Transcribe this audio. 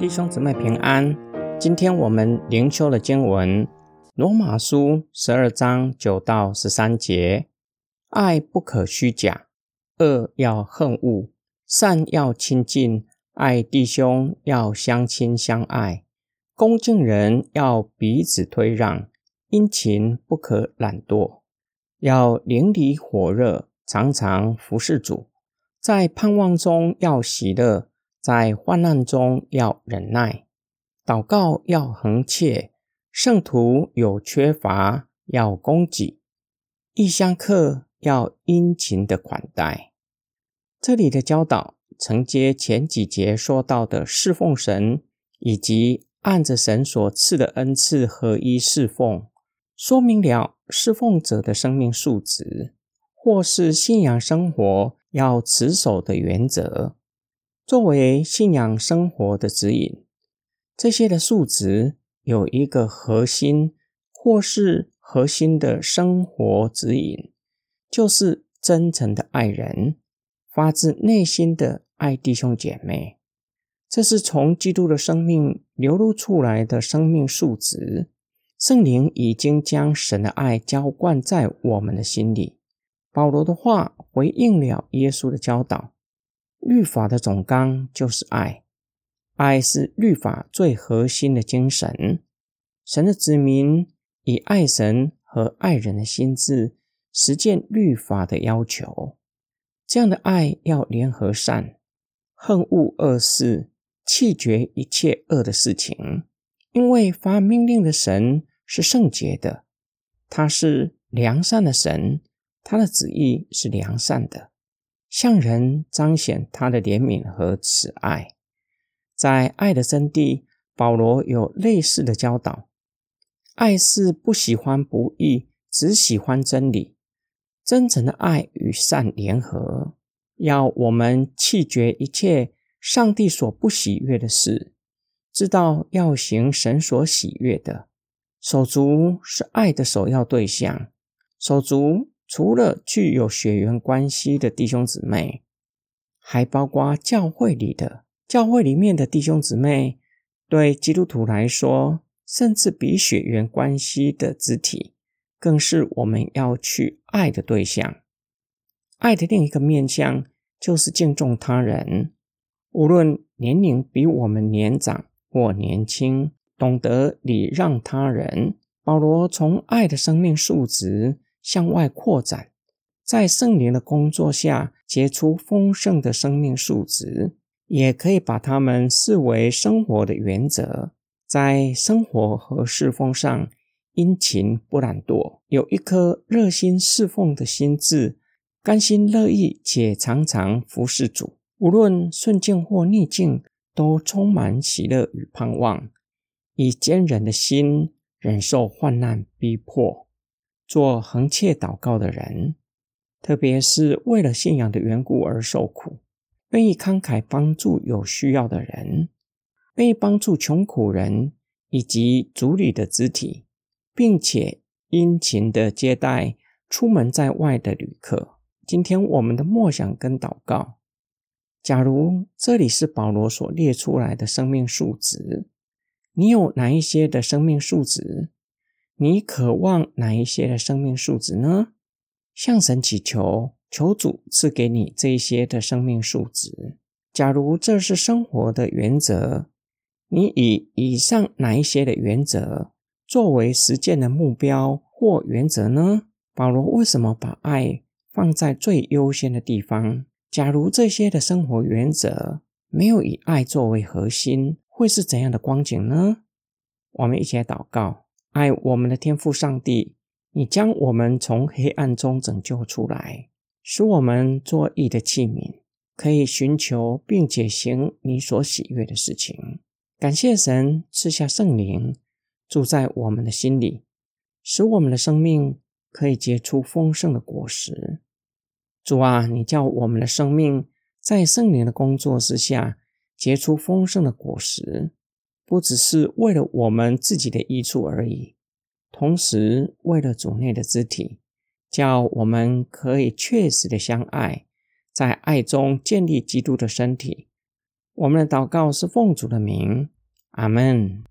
弟兄姊妹平安。今天我们灵修的经文《罗马书》十二章九到十三节：爱不可虚假，恶要恨恶，善要亲近，爱弟兄要相亲相爱，恭敬人要彼此推让，殷勤不可懒惰，要灵里火热，常常服侍主，在盼望中要喜乐。在患难中要忍耐，祷告要恒切，圣徒有缺乏要供给，异乡客要殷勤的款待。这里的教导承接前几节说到的侍奉神，以及按着神所赐的恩赐合一侍奉，说明了侍奉者的生命素质，或是信仰生活要持守的原则。作为信仰生活的指引，这些的数值有一个核心，或是核心的生活指引，就是真诚的爱人，发自内心的爱弟兄姐妹。这是从基督的生命流露出来的生命数值。圣灵已经将神的爱浇灌在我们的心里。保罗的话回应了耶稣的教导。律法的总纲就是爱，爱是律法最核心的精神。神的子民以爱神和爱人的心智实践律法的要求。这样的爱要联合善，恨恶恶事，弃绝一切恶的事情。因为发命令的神是圣洁的，他是良善的神，他的旨意是良善的。向人彰显他的怜悯和慈爱，在爱的真谛，保罗有类似的教导：爱是不喜欢不义，只喜欢真理。真诚的爱与善联合，要我们弃绝一切上帝所不喜悦的事，知道要行神所喜悦的。手足是爱的首要对象，手足。除了具有血缘关系的弟兄姊妹，还包括教会里的教会里面的弟兄姊妹。对基督徒来说，甚至比血缘关系的肢体，更是我们要去爱的对象。爱的另一个面向，就是敬重他人，无论年龄比我们年长或年轻，懂得礼让他人。保罗从爱的生命数值。向外扩展，在圣灵的工作下结出丰盛的生命数值，也可以把它们视为生活的原则。在生活和侍奉上，殷勤不懒惰，有一颗热心侍奉的心智，甘心乐意且常常服侍主，无论顺境或逆境，都充满喜乐与盼望，以坚忍的心忍受患难逼迫。做恒切祷告的人，特别是为了信仰的缘故而受苦，愿意慷慨帮助有需要的人，愿意帮助穷苦人以及族里的肢体，并且殷勤的接待出门在外的旅客。今天我们的默想跟祷告，假如这里是保罗所列出来的生命数值，你有哪一些的生命数值？你渴望哪一些的生命数值呢？向神祈求，求主赐给你这一些的生命数值。假如这是生活的原则，你以以上哪一些的原则作为实践的目标或原则呢？保罗为什么把爱放在最优先的地方？假如这些的生活原则没有以爱作为核心，会是怎样的光景呢？我们一起来祷告。爱我们的天父上帝，你将我们从黑暗中拯救出来，使我们做义的器皿，可以寻求并且行你所喜悦的事情。感谢神赐下圣灵住在我们的心里，使我们的生命可以结出丰盛的果实。主啊，你叫我们的生命在圣灵的工作之下结出丰盛的果实。不只是为了我们自己的益处而已，同时为了主内的肢体，叫我们可以确实的相爱，在爱中建立基督的身体。我们的祷告是奉主的名，阿门。